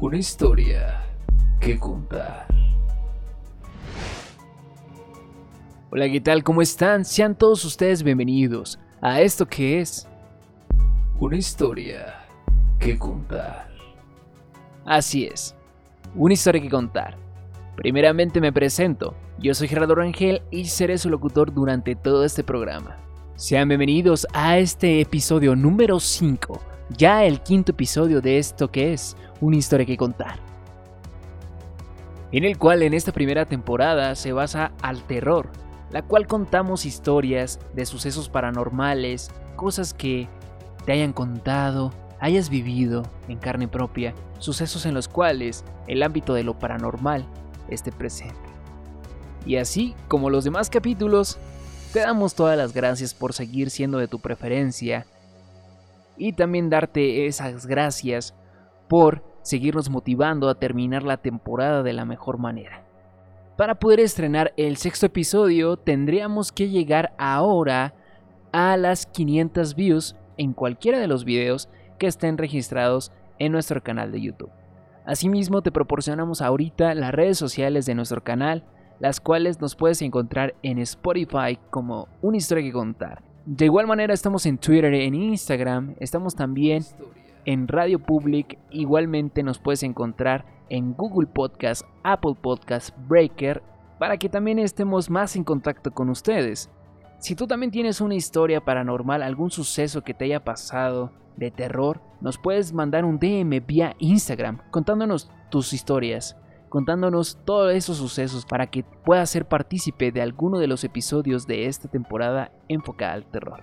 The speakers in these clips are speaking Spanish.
Una historia que contar. Hola, ¿qué tal? ¿Cómo están? Sean todos ustedes bienvenidos a esto que es Una historia que contar. Así es, una historia que contar. Primeramente me presento, yo soy Gerardo Rangel y seré su locutor durante todo este programa. Sean bienvenidos a este episodio número 5, ya el quinto episodio de esto que es una historia que contar. En el cual en esta primera temporada se basa al terror, la cual contamos historias de sucesos paranormales, cosas que te hayan contado, hayas vivido en carne propia, sucesos en los cuales el ámbito de lo paranormal esté presente. Y así como los demás capítulos, te damos todas las gracias por seguir siendo de tu preferencia y también darte esas gracias por seguirnos motivando a terminar la temporada de la mejor manera. Para poder estrenar el sexto episodio tendríamos que llegar ahora a las 500 views en cualquiera de los videos que estén registrados en nuestro canal de YouTube. Asimismo te proporcionamos ahorita las redes sociales de nuestro canal, las cuales nos puedes encontrar en Spotify como una historia que contar. De igual manera estamos en Twitter, en Instagram, estamos también en Radio Public, igualmente nos puedes encontrar en Google Podcast, Apple Podcast, Breaker, para que también estemos más en contacto con ustedes. Si tú también tienes una historia paranormal, algún suceso que te haya pasado de terror, nos puedes mandar un DM vía Instagram contándonos tus historias, contándonos todos esos sucesos para que puedas ser partícipe de alguno de los episodios de esta temporada enfocada al terror.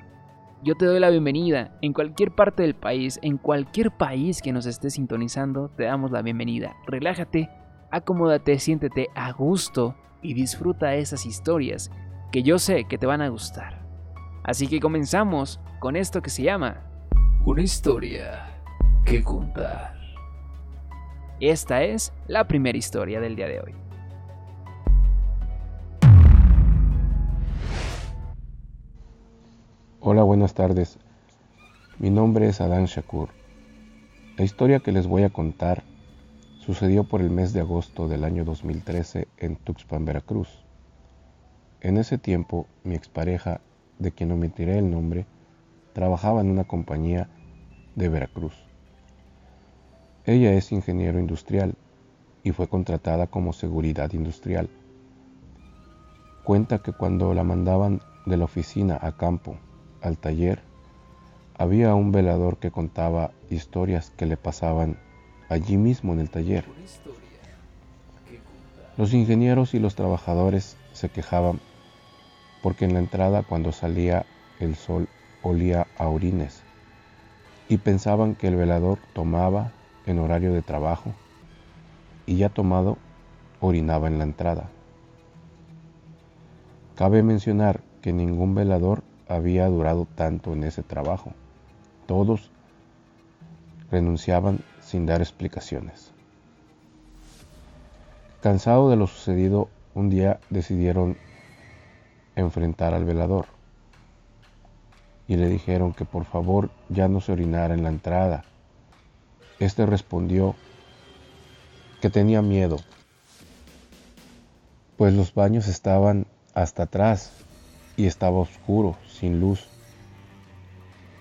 Yo te doy la bienvenida en cualquier parte del país, en cualquier país que nos esté sintonizando, te damos la bienvenida. Relájate, acomódate, siéntete a gusto y disfruta esas historias que yo sé que te van a gustar. Así que comenzamos con esto que se llama Una historia que contar. Esta es la primera historia del día de hoy. Hola, buenas tardes. Mi nombre es Adán Shakur. La historia que les voy a contar sucedió por el mes de agosto del año 2013 en Tuxpan, Veracruz. En ese tiempo, mi expareja, de quien omitiré el nombre, trabajaba en una compañía de Veracruz. Ella es ingeniero industrial y fue contratada como seguridad industrial. Cuenta que cuando la mandaban de la oficina a campo al taller, había un velador que contaba historias que le pasaban allí mismo en el taller. Los ingenieros y los trabajadores se quejaban porque en la entrada cuando salía el sol olía a orines y pensaban que el velador tomaba en horario de trabajo y ya tomado orinaba en la entrada. Cabe mencionar que ningún velador había durado tanto en ese trabajo. Todos renunciaban sin dar explicaciones. Cansado de lo sucedido, un día decidieron enfrentar al velador y le dijeron que por favor ya no se orinara en la entrada. Este respondió que tenía miedo, pues los baños estaban hasta atrás y estaba oscuro, sin luz,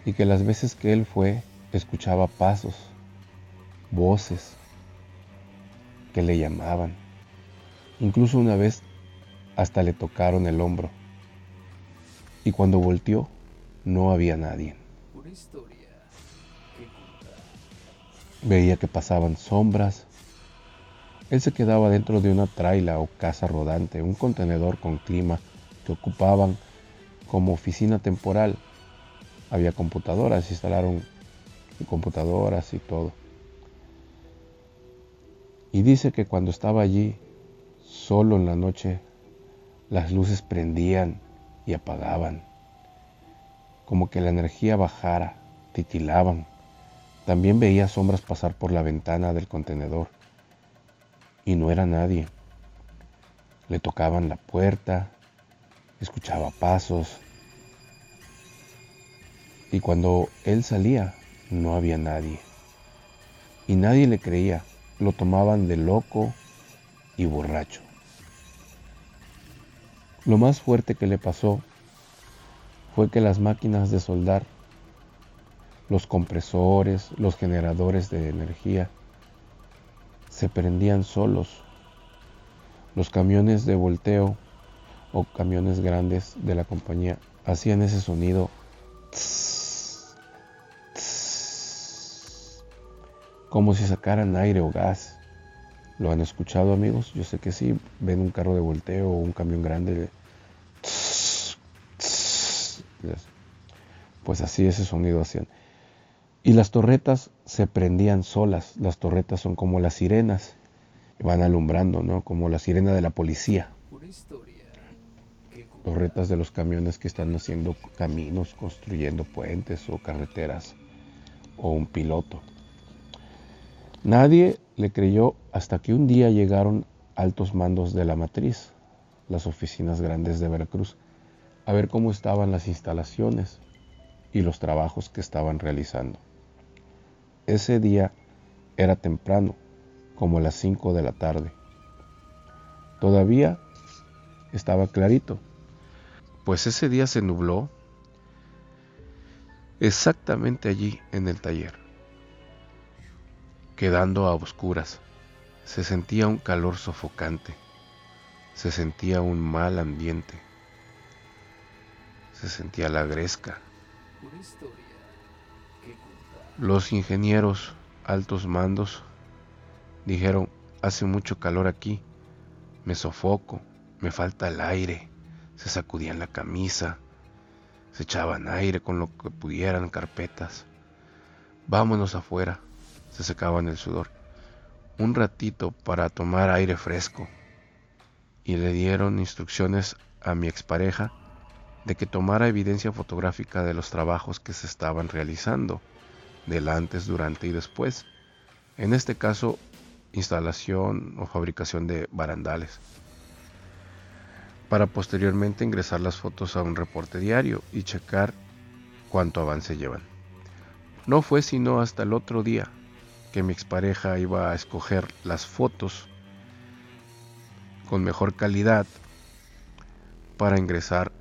y que las veces que él fue escuchaba pasos, voces que le llamaban. Incluso una vez hasta le tocaron el hombro. Y cuando volteó, no había nadie. Veía que pasaban sombras. Él se quedaba dentro de una traila o casa rodante, un contenedor con clima que ocupaban como oficina temporal. Había computadoras, instalaron computadoras y todo. Y dice que cuando estaba allí, solo en la noche, las luces prendían y apagaban, como que la energía bajara, titilaban. También veía sombras pasar por la ventana del contenedor y no era nadie. Le tocaban la puerta, escuchaba pasos y cuando él salía no había nadie. Y nadie le creía, lo tomaban de loco y borracho. Lo más fuerte que le pasó fue que las máquinas de soldar, los compresores, los generadores de energía, se prendían solos. Los camiones de volteo o camiones grandes de la compañía hacían ese sonido como si sacaran aire o gas. ¿Lo han escuchado amigos? Yo sé que sí. Ven un carro de volteo o un camión grande. Pues así ese sonido hacían. Y las torretas se prendían solas. Las torretas son como las sirenas. Van alumbrando, ¿no? Como la sirena de la policía. Torretas de los camiones que están haciendo caminos, construyendo puentes o carreteras. O un piloto. Nadie le creyó hasta que un día llegaron altos mandos de la matriz, las oficinas grandes de Veracruz, a ver cómo estaban las instalaciones y los trabajos que estaban realizando. Ese día era temprano, como las 5 de la tarde. Todavía estaba clarito, pues ese día se nubló exactamente allí en el taller quedando a oscuras. Se sentía un calor sofocante. Se sentía un mal ambiente. Se sentía la gresca. Los ingenieros, altos mandos, dijeron, hace mucho calor aquí, me sofoco, me falta el aire. Se sacudían la camisa, se echaban aire con lo que pudieran, carpetas. Vámonos afuera se secaban el sudor. Un ratito para tomar aire fresco. Y le dieron instrucciones a mi expareja de que tomara evidencia fotográfica de los trabajos que se estaban realizando, del antes, durante y después. En este caso, instalación o fabricación de barandales, para posteriormente ingresar las fotos a un reporte diario y checar cuánto avance llevan. No fue sino hasta el otro día, que mi expareja iba a escoger las fotos con mejor calidad para ingresar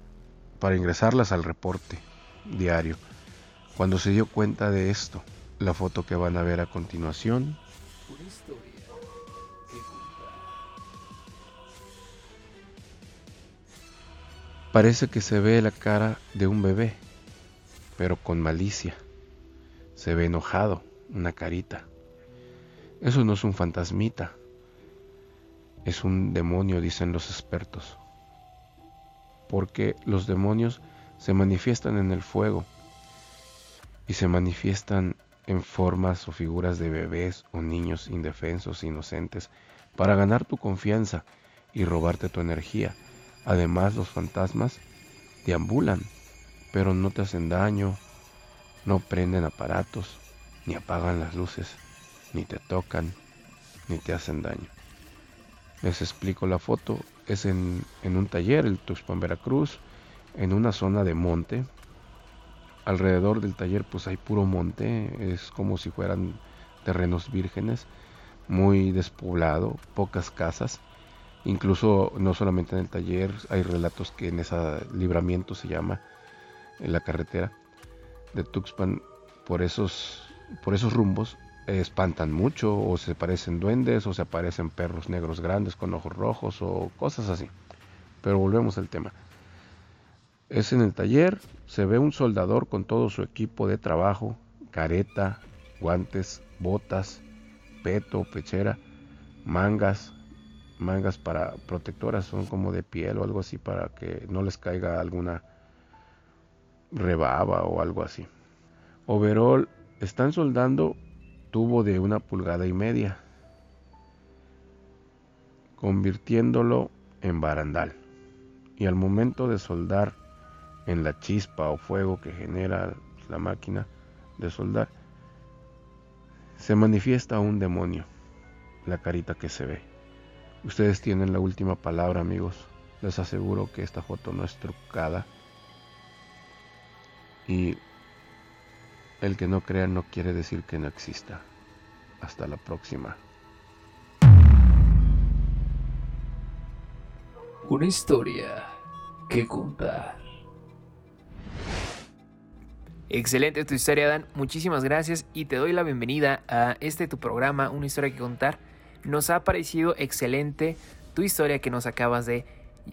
para ingresarlas al reporte diario. Cuando se dio cuenta de esto, la foto que van a ver a continuación Parece que se ve la cara de un bebé, pero con malicia. Se ve enojado, una carita. Eso no es un fantasmita, es un demonio, dicen los expertos. Porque los demonios se manifiestan en el fuego y se manifiestan en formas o figuras de bebés o niños indefensos, inocentes, para ganar tu confianza y robarte tu energía. Además, los fantasmas deambulan, pero no te hacen daño, no prenden aparatos, ni apagan las luces ni te tocan, ni te hacen daño. Les explico la foto, es en, un taller, el Tuxpan Veracruz, en una zona de monte. Alrededor del taller pues hay puro monte, es como si fueran terrenos vírgenes, muy despoblado, pocas casas. Incluso no solamente en el taller, hay relatos que en ese libramiento se llama, en la carretera de Tuxpan, por esos, por esos rumbos espantan mucho o se parecen duendes o se aparecen perros negros grandes con ojos rojos o cosas así. Pero volvemos al tema. Es en el taller, se ve un soldador con todo su equipo de trabajo, careta, guantes, botas, peto, pechera, mangas, mangas para protectoras, son como de piel o algo así para que no les caiga alguna rebaba o algo así. Overall, están soldando tubo de una pulgada y media. convirtiéndolo en barandal. Y al momento de soldar en la chispa o fuego que genera la máquina de soldar, se manifiesta un demonio, la carita que se ve. Ustedes tienen la última palabra, amigos. Les aseguro que esta foto no es trucada. Y el que no crea no quiere decir que no exista. Hasta la próxima. Una historia que contar. Excelente tu historia, Dan. Muchísimas gracias y te doy la bienvenida a este tu programa, Una historia que contar. Nos ha parecido excelente tu historia que nos acabas de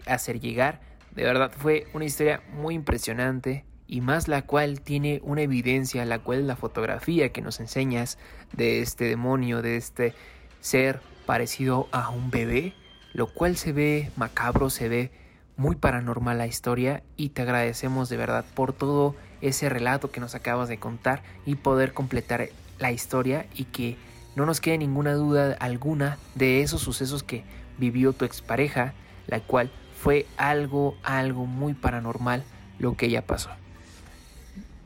hacer llegar. De verdad fue una historia muy impresionante y más la cual tiene una evidencia, la cual la fotografía que nos enseñas de este demonio, de este ser parecido a un bebé, lo cual se ve macabro, se ve muy paranormal la historia y te agradecemos de verdad por todo ese relato que nos acabas de contar y poder completar la historia y que no nos quede ninguna duda alguna de esos sucesos que vivió tu expareja, la cual fue algo, algo muy paranormal lo que ella pasó.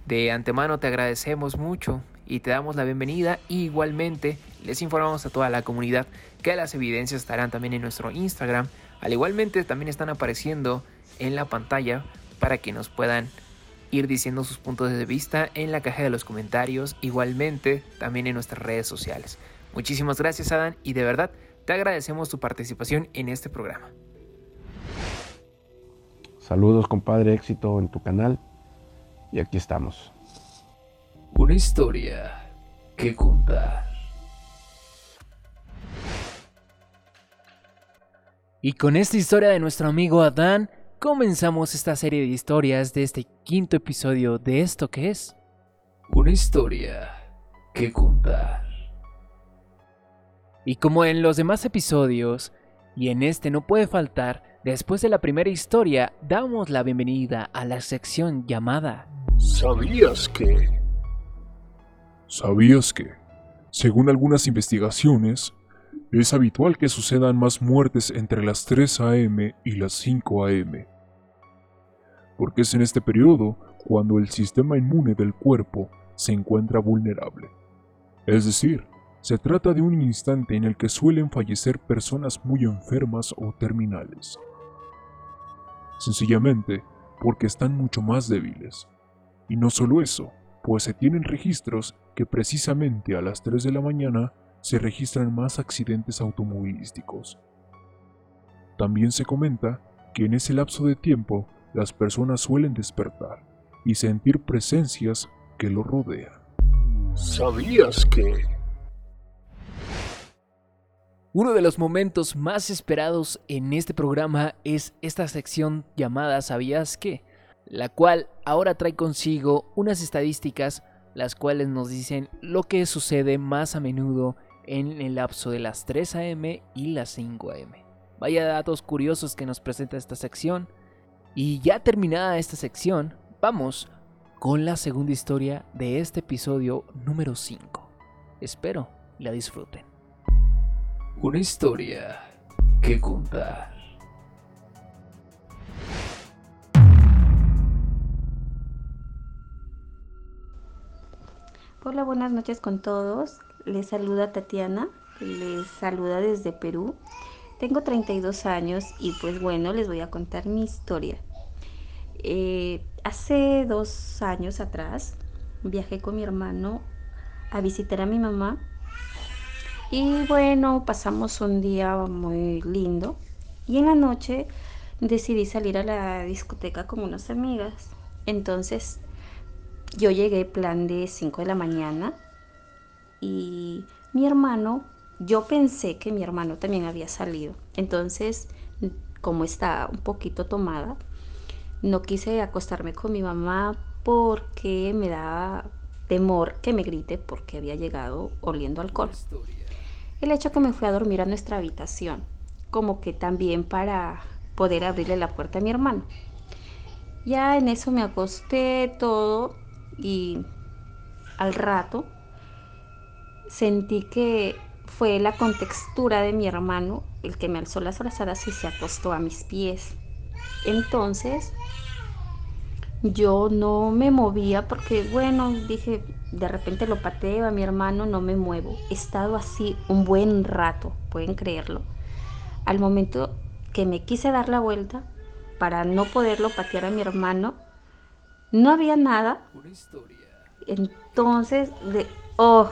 De antemano te agradecemos mucho y te damos la bienvenida. igualmente les informamos a toda la comunidad que las evidencias estarán también en nuestro Instagram. Al igualmente también están apareciendo en la pantalla para que nos puedan ir diciendo sus puntos de vista en la caja de los comentarios, igualmente también en nuestras redes sociales. Muchísimas gracias Adán y de verdad te agradecemos tu participación en este programa. Saludos compadre, éxito en tu canal y aquí estamos. Una historia que contar. Y con esta historia de nuestro amigo Adán, comenzamos esta serie de historias de este quinto episodio de esto que es. Una historia que contar. Y como en los demás episodios, y en este no puede faltar, después de la primera historia, damos la bienvenida a la sección llamada ¿Sabías que? ¿Sabías que? Según algunas investigaciones, es habitual que sucedan más muertes entre las 3 a.m. y las 5 a.m. Porque es en este periodo cuando el sistema inmune del cuerpo se encuentra vulnerable. Es decir, se trata de un instante en el que suelen fallecer personas muy enfermas o terminales. Sencillamente porque están mucho más débiles. Y no solo eso, pues se tienen registros que precisamente a las 3 de la mañana se registran más accidentes automovilísticos. También se comenta que en ese lapso de tiempo las personas suelen despertar y sentir presencias que lo rodean. ¿Sabías que? Uno de los momentos más esperados en este programa es esta sección llamada ¿Sabías qué? la cual ahora trae consigo unas estadísticas las cuales nos dicen lo que sucede más a menudo en el lapso de las 3 a.m. y las 5 a.m. Vaya datos curiosos que nos presenta esta sección. Y ya terminada esta sección, vamos con la segunda historia de este episodio número 5. Espero la disfruten. Una historia que contar. Hola, buenas noches con todos. Les saluda Tatiana, les saluda desde Perú. Tengo 32 años y pues bueno, les voy a contar mi historia. Eh, hace dos años atrás viajé con mi hermano a visitar a mi mamá y bueno, pasamos un día muy lindo y en la noche decidí salir a la discoteca con unas amigas. Entonces yo llegué plan de 5 de la mañana y mi hermano, yo pensé que mi hermano también había salido. Entonces, como estaba un poquito tomada, no quise acostarme con mi mamá porque me daba temor que me grite porque había llegado oliendo alcohol. El hecho que me fui a dormir a nuestra habitación, como que también para poder abrirle la puerta a mi hermano. Ya en eso me acosté todo y al rato sentí que fue la contextura de mi hermano el que me alzó las brazadas y se acostó a mis pies. Entonces yo no me movía porque, bueno, dije, de repente lo pateo a mi hermano, no me muevo. He estado así un buen rato, pueden creerlo. Al momento que me quise dar la vuelta para no poderlo patear a mi hermano, no había nada. Entonces, de, oh,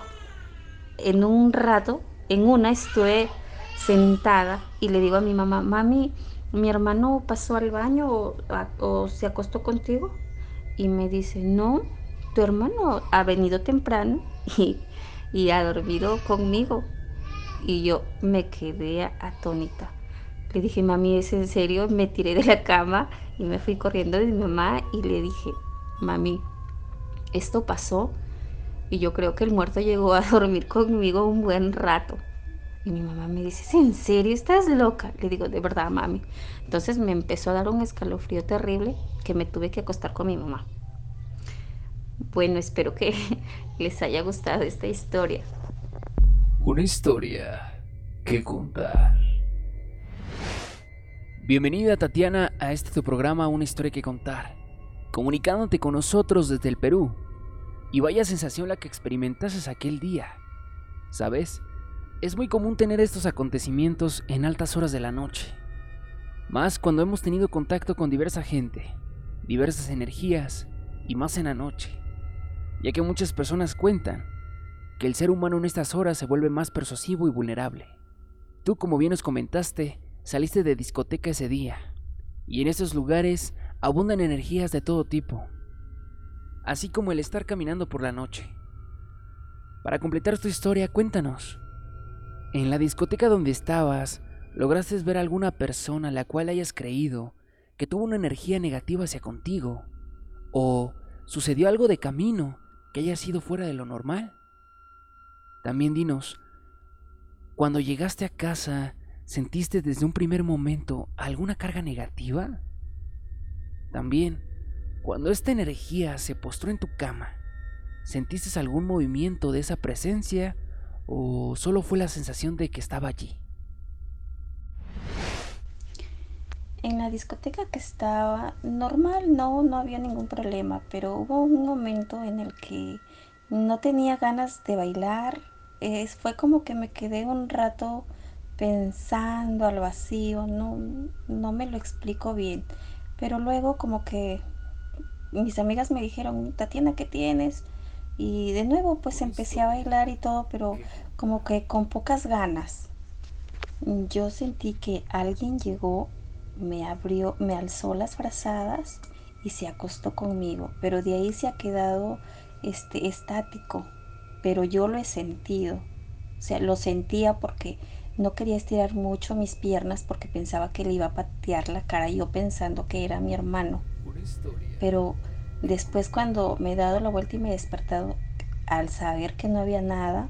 en un rato, en una estuve sentada y le digo a mi mamá, mami, mi hermano pasó al baño o, se acostó contigo. Y me dice, no, tu hermano ha venido temprano y, y ha dormido conmigo. Y yo me quedé atónita. Le dije, mami, ¿es en serio? Me tiré de la cama y me fui corriendo de mi mamá y le dije, mami, esto pasó y yo creo que el muerto llegó a dormir conmigo un buen rato. Y mi mamá me dice, ¿en serio estás loca? Le digo, de verdad, mami. Entonces me empezó a dar un escalofrío terrible que me tuve que acostar con mi mamá. Bueno, espero que les haya gustado esta historia. Una historia que contar. Bienvenida Tatiana a este tu programa Una historia que contar, comunicándote con nosotros desde el Perú. Y vaya sensación la que experimentases aquel día. ¿Sabes? Es muy común tener estos acontecimientos en altas horas de la noche. Más cuando hemos tenido contacto con diversa gente, diversas energías y más en la noche. Ya que muchas personas cuentan que el ser humano en estas horas se vuelve más persuasivo y vulnerable. Tú, como bien nos comentaste, saliste de discoteca ese día. Y en esos lugares abundan energías de todo tipo. Así como el estar caminando por la noche. Para completar tu historia, cuéntanos. En la discoteca donde estabas, ¿lograste ver a alguna persona a la cual hayas creído que tuvo una energía negativa hacia contigo? ¿O sucedió algo de camino que haya sido fuera de lo normal? También dinos, cuando llegaste a casa, ¿sentiste desde un primer momento alguna carga negativa? También, cuando esta energía se postró en tu cama, ¿sentiste algún movimiento de esa presencia ¿O solo fue la sensación de que estaba allí? En la discoteca que estaba, normal, no, no había ningún problema, pero hubo un momento en el que no tenía ganas de bailar. Es, fue como que me quedé un rato pensando al vacío, no, no me lo explico bien. Pero luego como que mis amigas me dijeron, Tatiana, ¿qué tienes? Y de nuevo pues empecé a bailar y todo, pero como que con pocas ganas. Yo sentí que alguien llegó, me abrió, me alzó las brazadas y se acostó conmigo, pero de ahí se ha quedado este estático, pero yo lo he sentido. O sea, lo sentía porque no quería estirar mucho mis piernas porque pensaba que le iba a patear la cara, yo pensando que era mi hermano. Pero Después cuando me he dado la vuelta y me he despertado, al saber que no había nada,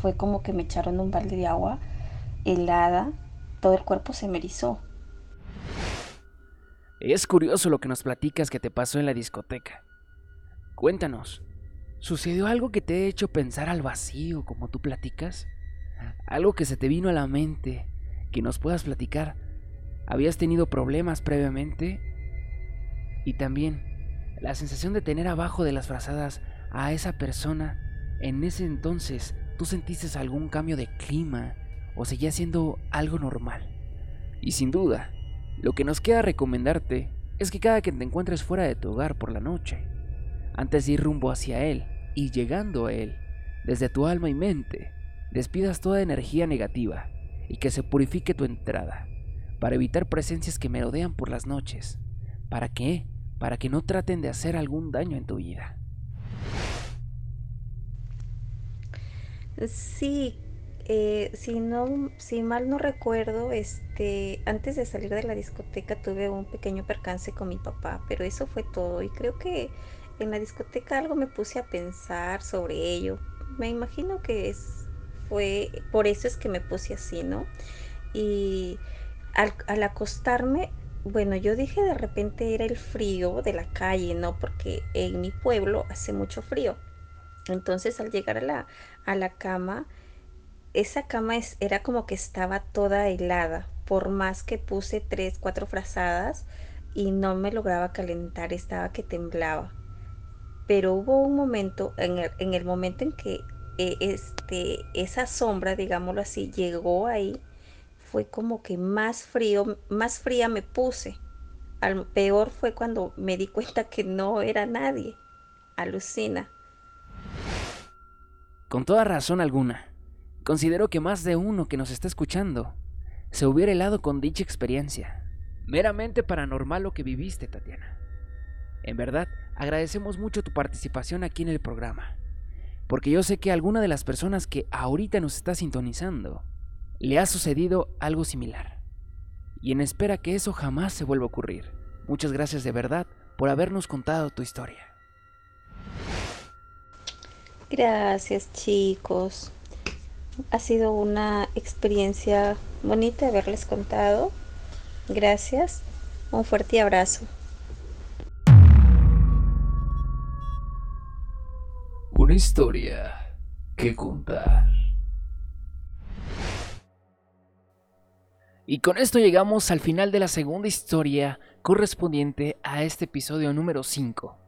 fue como que me echaron un balde de agua helada, todo el cuerpo se me erizó. Es curioso lo que nos platicas que te pasó en la discoteca. Cuéntanos, ¿sucedió algo que te ha hecho pensar al vacío como tú platicas? Algo que se te vino a la mente, que nos puedas platicar. ¿Habías tenido problemas previamente? Y también, la sensación de tener abajo de las frazadas a esa persona, en ese entonces, ¿tú sentiste algún cambio de clima o seguía siendo algo normal? Y sin duda, lo que nos queda recomendarte es que cada que te encuentres fuera de tu hogar por la noche, antes de ir rumbo hacia él y llegando a él, desde tu alma y mente, despidas toda energía negativa y que se purifique tu entrada, para evitar presencias que merodean por las noches. ¿Para qué? Para que no traten de hacer algún daño en tu vida. Sí, eh, si no, si mal no recuerdo, este, antes de salir de la discoteca tuve un pequeño percance con mi papá, pero eso fue todo. Y creo que en la discoteca algo me puse a pensar sobre ello. Me imagino que es, fue, por eso es que me puse así, ¿no? Y al, al acostarme bueno, yo dije de repente era el frío de la calle, ¿no? Porque en mi pueblo hace mucho frío. Entonces al llegar a la, a la cama, esa cama es, era como que estaba toda helada, por más que puse tres, cuatro frazadas y no me lograba calentar, estaba que temblaba. Pero hubo un momento, en el, en el momento en que eh, este, esa sombra, digámoslo así, llegó ahí, fue como que más frío, más fría me puse. Al peor fue cuando me di cuenta que no era nadie. Alucina. Con toda razón alguna, considero que más de uno que nos está escuchando se hubiera helado con dicha experiencia. Meramente paranormal lo que viviste, Tatiana. En verdad, agradecemos mucho tu participación aquí en el programa, porque yo sé que alguna de las personas que ahorita nos está sintonizando le ha sucedido algo similar. Y en espera que eso jamás se vuelva a ocurrir. Muchas gracias de verdad por habernos contado tu historia. Gracias chicos. Ha sido una experiencia bonita haberles contado. Gracias. Un fuerte abrazo. Una historia que contar. Y con esto llegamos al final de la segunda historia correspondiente a este episodio número 5.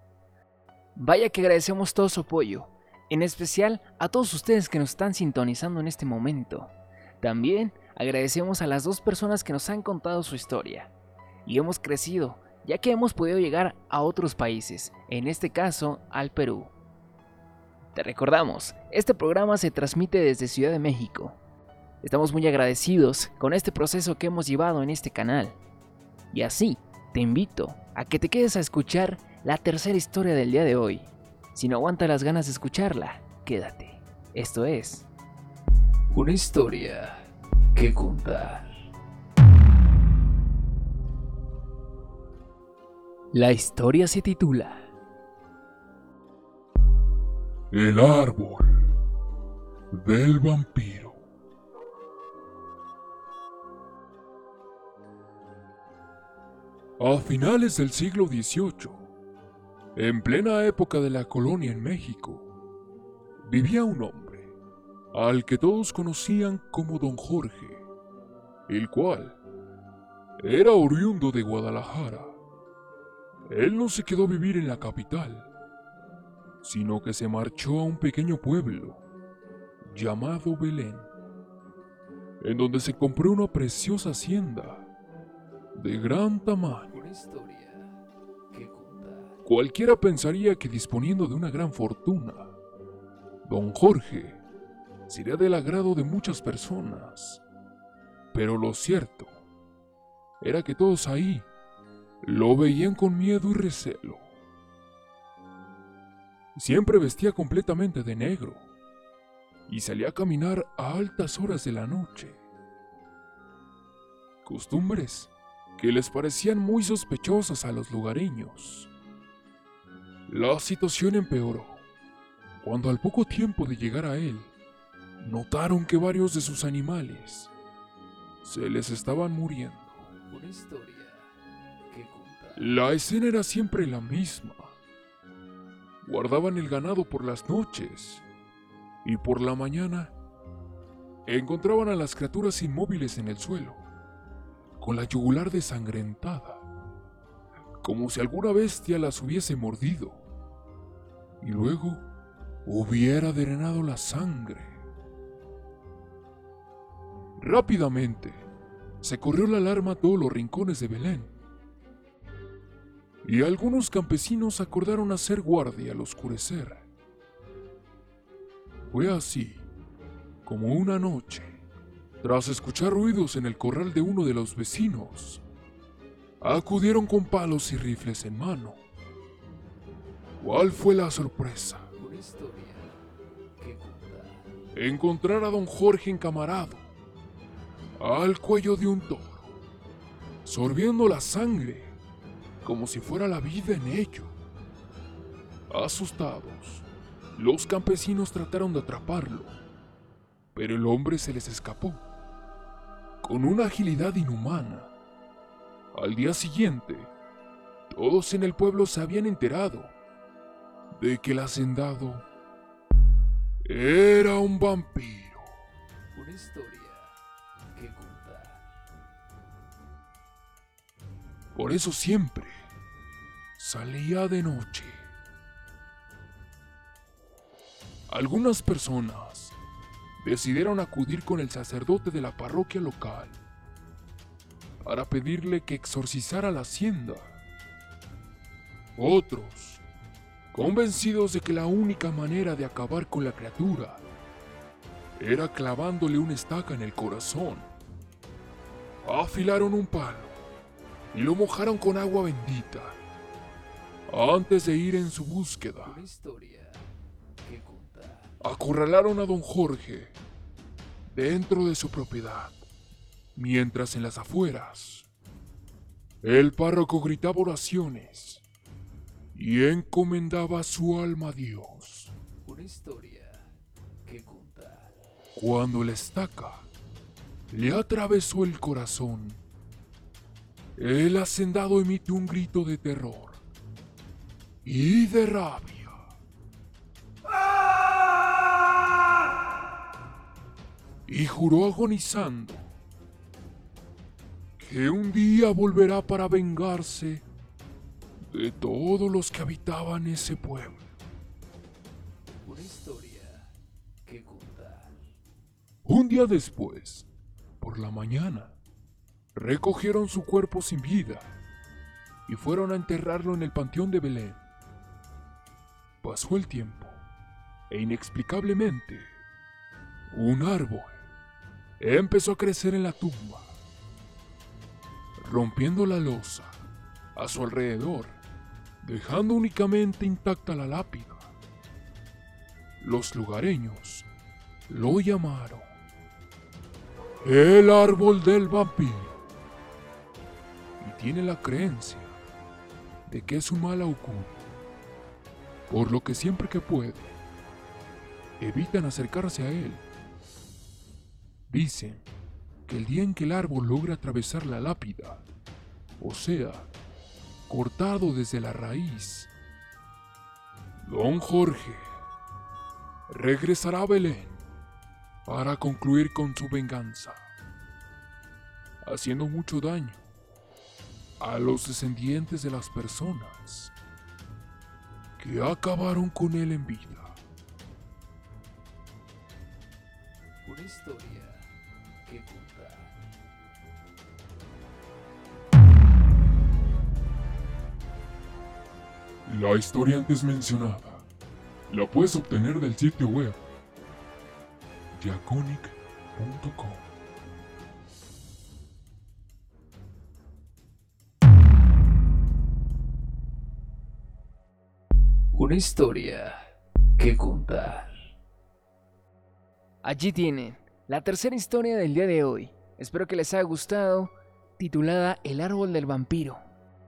Vaya que agradecemos todo su apoyo, en especial a todos ustedes que nos están sintonizando en este momento. También agradecemos a las dos personas que nos han contado su historia. Y hemos crecido, ya que hemos podido llegar a otros países, en este caso al Perú. Te recordamos, este programa se transmite desde Ciudad de México, Estamos muy agradecidos con este proceso que hemos llevado en este canal. Y así, te invito a que te quedes a escuchar la tercera historia del día de hoy. Si no aguanta las ganas de escucharla, quédate. Esto es... Una historia que contar. La historia se titula El árbol del vampiro. A finales del siglo XVIII, en plena época de la colonia en México, vivía un hombre, al que todos conocían como Don Jorge, el cual era oriundo de Guadalajara. Él no se quedó a vivir en la capital, sino que se marchó a un pequeño pueblo llamado Belén, en donde se compró una preciosa hacienda de gran tamaño. Cualquiera pensaría que disponiendo de una gran fortuna, don Jorge sería del agrado de muchas personas. Pero lo cierto era que todos ahí lo veían con miedo y recelo. Siempre vestía completamente de negro y salía a caminar a altas horas de la noche. Costumbres que les parecían muy sospechosas a los lugareños. La situación empeoró cuando al poco tiempo de llegar a él, notaron que varios de sus animales se les estaban muriendo. La escena era siempre la misma. Guardaban el ganado por las noches y por la mañana encontraban a las criaturas inmóviles en el suelo con la yugular desangrentada, como si alguna bestia las hubiese mordido, y luego hubiera drenado la sangre. Rápidamente se corrió la alarma a todos los rincones de Belén, y algunos campesinos acordaron hacer guardia al oscurecer. Fue así como una noche tras escuchar ruidos en el corral de uno de los vecinos, acudieron con palos y rifles en mano. ¿Cuál fue la sorpresa? Encontrar a don Jorge encamarado, al cuello de un toro, sorbiendo la sangre como si fuera la vida en ello. Asustados, los campesinos trataron de atraparlo, pero el hombre se les escapó con una agilidad inhumana. Al día siguiente, todos en el pueblo se habían enterado de que el hacendado era un vampiro. historia que contar. Por eso siempre salía de noche. Algunas personas decidieron acudir con el sacerdote de la parroquia local para pedirle que exorcizara la hacienda. Otros, convencidos de que la única manera de acabar con la criatura era clavándole una estaca en el corazón, afilaron un palo y lo mojaron con agua bendita antes de ir en su búsqueda. Acorralaron a don Jorge dentro de su propiedad, mientras en las afueras el párroco gritaba oraciones y encomendaba su alma a Dios. Una historia que contar. Cuando la estaca le atravesó el corazón, el hacendado emitió un grito de terror y de rabia. Y juró agonizando que un día volverá para vengarse de todos los que habitaban ese pueblo. Una historia que contar. Un día después, por la mañana, recogieron su cuerpo sin vida y fueron a enterrarlo en el panteón de Belén. Pasó el tiempo e inexplicablemente un árbol empezó a crecer en la tumba, rompiendo la losa a su alrededor, dejando únicamente intacta la lápida. Los lugareños lo llamaron el árbol del vampiro y tiene la creencia de que es un mal augurio, por lo que siempre que puede evitan acercarse a él. Dicen que el día en que el árbol logra atravesar la lápida, o sea, cortado desde la raíz, don Jorge regresará a Belén para concluir con su venganza, haciendo mucho daño a los descendientes de las personas que acabaron con él en vida. Una historia La historia antes mencionada la puedes obtener del sitio web diaconic.com. Una historia que contar. Allí tienen la tercera historia del día de hoy. Espero que les haya gustado, titulada El árbol del vampiro.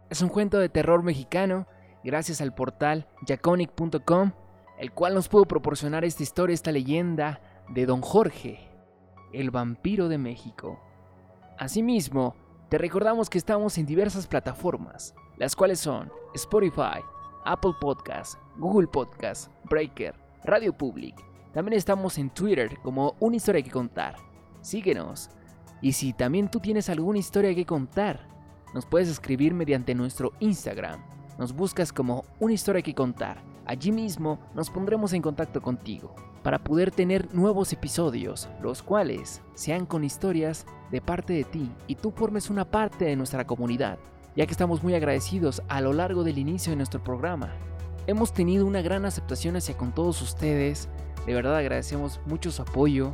Es un cuento de terror mexicano gracias al portal jaconic.com, el cual nos pudo proporcionar esta historia, esta leyenda de Don Jorge, el vampiro de México. Asimismo, te recordamos que estamos en diversas plataformas, las cuales son Spotify, Apple Podcasts, Google Podcasts, Breaker, Radio Public. También estamos en Twitter como Una historia que contar. Síguenos. Y si también tú tienes alguna historia que contar, nos puedes escribir mediante nuestro Instagram. Nos buscas como Una historia que contar. Allí mismo nos pondremos en contacto contigo para poder tener nuevos episodios, los cuales sean con historias de parte de ti y tú formes una parte de nuestra comunidad, ya que estamos muy agradecidos a lo largo del inicio de nuestro programa. Hemos tenido una gran aceptación hacia con todos ustedes, de verdad agradecemos mucho su apoyo.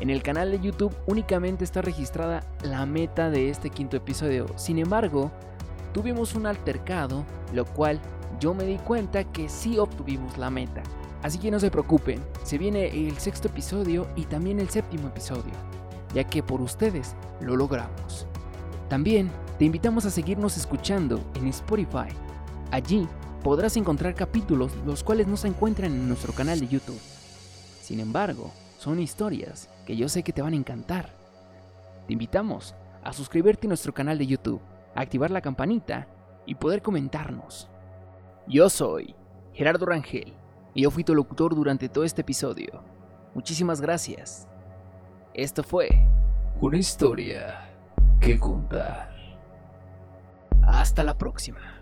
En el canal de YouTube únicamente está registrada la meta de este quinto episodio, sin embargo, tuvimos un altercado, lo cual yo me di cuenta que sí obtuvimos la meta. Así que no se preocupen, se viene el sexto episodio y también el séptimo episodio, ya que por ustedes lo logramos. También te invitamos a seguirnos escuchando en Spotify. Allí podrás encontrar capítulos los cuales no se encuentran en nuestro canal de YouTube. Sin embargo, son historias que yo sé que te van a encantar. Te invitamos a suscribirte a nuestro canal de YouTube, a activar la campanita y poder comentarnos. Yo soy Gerardo Rangel y yo fui tu locutor durante todo este episodio. Muchísimas gracias. Esto fue Una historia que contar. Hasta la próxima.